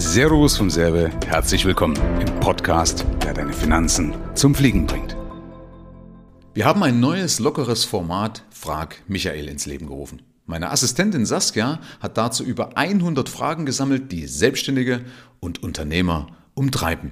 Servus vom Serbe, herzlich willkommen im Podcast, der deine Finanzen zum Fliegen bringt. Wir haben ein neues, lockeres Format Frag Michael ins Leben gerufen. Meine Assistentin Saskia hat dazu über 100 Fragen gesammelt, die Selbstständige und Unternehmer umtreiben.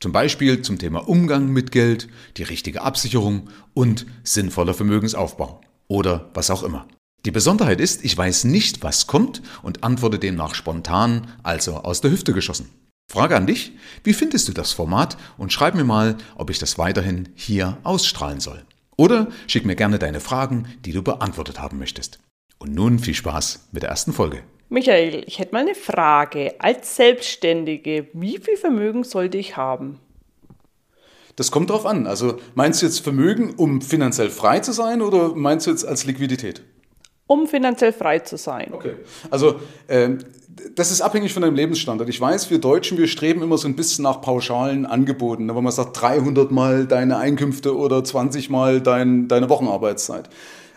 Zum Beispiel zum Thema Umgang mit Geld, die richtige Absicherung und sinnvoller Vermögensaufbau oder was auch immer. Die Besonderheit ist, ich weiß nicht, was kommt und antworte demnach spontan, also aus der Hüfte geschossen. Frage an dich, wie findest du das Format und schreib mir mal, ob ich das weiterhin hier ausstrahlen soll. Oder schick mir gerne deine Fragen, die du beantwortet haben möchtest. Und nun viel Spaß mit der ersten Folge. Michael, ich hätte mal eine Frage. Als Selbstständige, wie viel Vermögen sollte ich haben? Das kommt drauf an. Also meinst du jetzt Vermögen, um finanziell frei zu sein oder meinst du jetzt als Liquidität? Um finanziell frei zu sein. Okay. Also äh, das ist abhängig von deinem Lebensstandard. Ich weiß, wir Deutschen, wir streben immer so ein bisschen nach pauschalen Angeboten, wenn man sagt 300 mal deine Einkünfte oder 20 mal dein, deine Wochenarbeitszeit.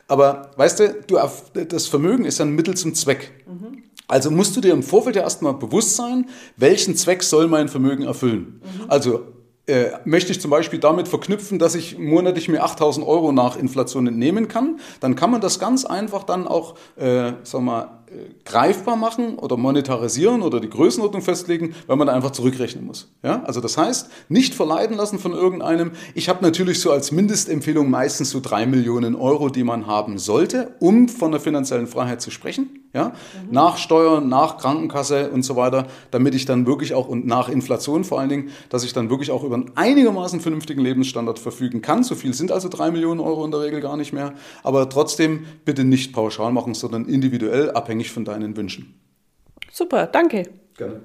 Aber weißt du, du, das Vermögen ist ein Mittel zum Zweck. Mhm. Also musst du dir im Vorfeld ja erstmal bewusst sein, welchen Zweck soll mein Vermögen erfüllen. Mhm. Also äh, möchte ich zum Beispiel damit verknüpfen, dass ich monatlich mir 8000 Euro nach Inflation entnehmen kann, dann kann man das ganz einfach dann auch, äh, sag mal, greifbar machen oder monetarisieren oder die Größenordnung festlegen, weil man da einfach zurückrechnen muss. Ja? Also das heißt, nicht verleiten lassen von irgendeinem. Ich habe natürlich so als Mindestempfehlung meistens so drei Millionen Euro, die man haben sollte, um von der finanziellen Freiheit zu sprechen. Ja? Mhm. Nach Steuern, nach Krankenkasse und so weiter, damit ich dann wirklich auch und nach Inflation vor allen Dingen, dass ich dann wirklich auch über einen einigermaßen vernünftigen Lebensstandard verfügen kann. So viel sind also drei Millionen Euro in der Regel gar nicht mehr. Aber trotzdem bitte nicht pauschal machen, sondern individuell abhängig abhängig von deinen Wünschen. Super, danke. Gerne.